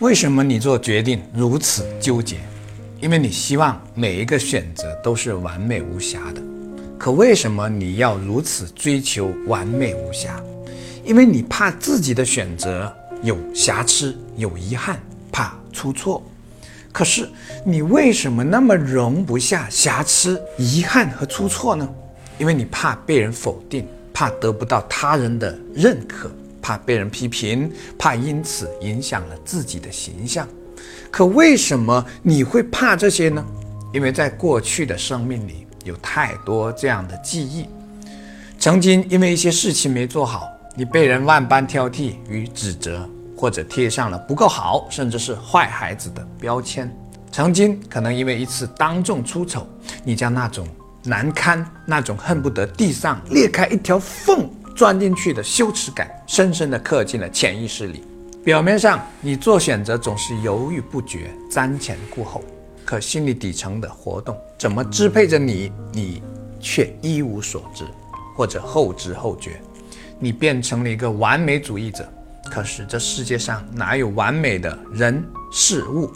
为什么你做决定如此纠结？因为你希望每一个选择都是完美无瑕的。可为什么你要如此追求完美无瑕？因为你怕自己的选择有瑕疵、有遗憾，怕出错。可是你为什么那么容不下瑕疵、遗憾和出错呢？因为你怕被人否定，怕得不到他人的认可。怕被人批评，怕因此影响了自己的形象。可为什么你会怕这些呢？因为在过去的生命里有太多这样的记忆。曾经因为一些事情没做好，你被人万般挑剔与指责，或者贴上了不够好，甚至是坏孩子的标签。曾经可能因为一次当众出丑，你将那种难堪、那种恨不得地上裂开一条缝。钻进去的羞耻感，深深地刻进了潜意识里。表面上你做选择总是犹豫不决、瞻前顾后，可心理底层的活动怎么支配着你，你却一无所知，或者后知后觉。你变成了一个完美主义者，可是这世界上哪有完美的人事物？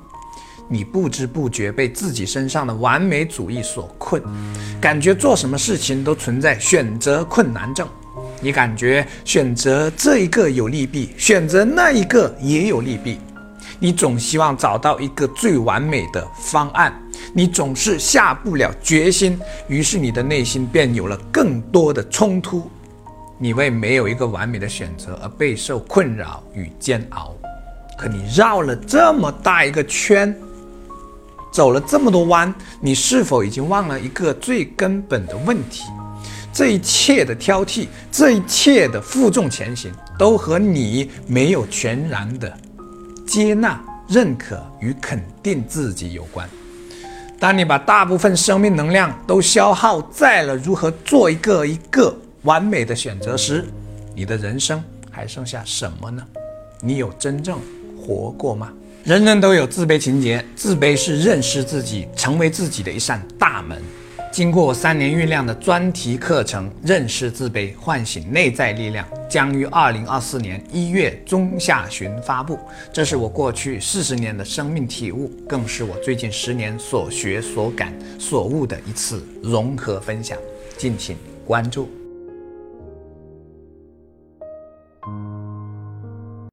你不知不觉被自己身上的完美主义所困，感觉做什么事情都存在选择困难症。你感觉选择这一个有利弊，选择那一个也有利弊，你总希望找到一个最完美的方案，你总是下不了决心，于是你的内心便有了更多的冲突，你为没有一个完美的选择而备受困扰与煎熬。可你绕了这么大一个圈，走了这么多弯，你是否已经忘了一个最根本的问题？这一切的挑剔，这一切的负重前行，都和你没有全然的接纳、认可与肯定自己有关。当你把大部分生命能量都消耗在了如何做一个一个完美的选择时，你的人生还剩下什么呢？你有真正活过吗？人人都有自卑情节，自卑是认识自己、成为自己的一扇大门。经过三年酝酿的专题课程《认识自卑，唤醒内在力量》将于二零二四年一月中下旬发布。这是我过去四十年的生命体悟，更是我最近十年所学所感所悟的一次融合分享。敬请关注。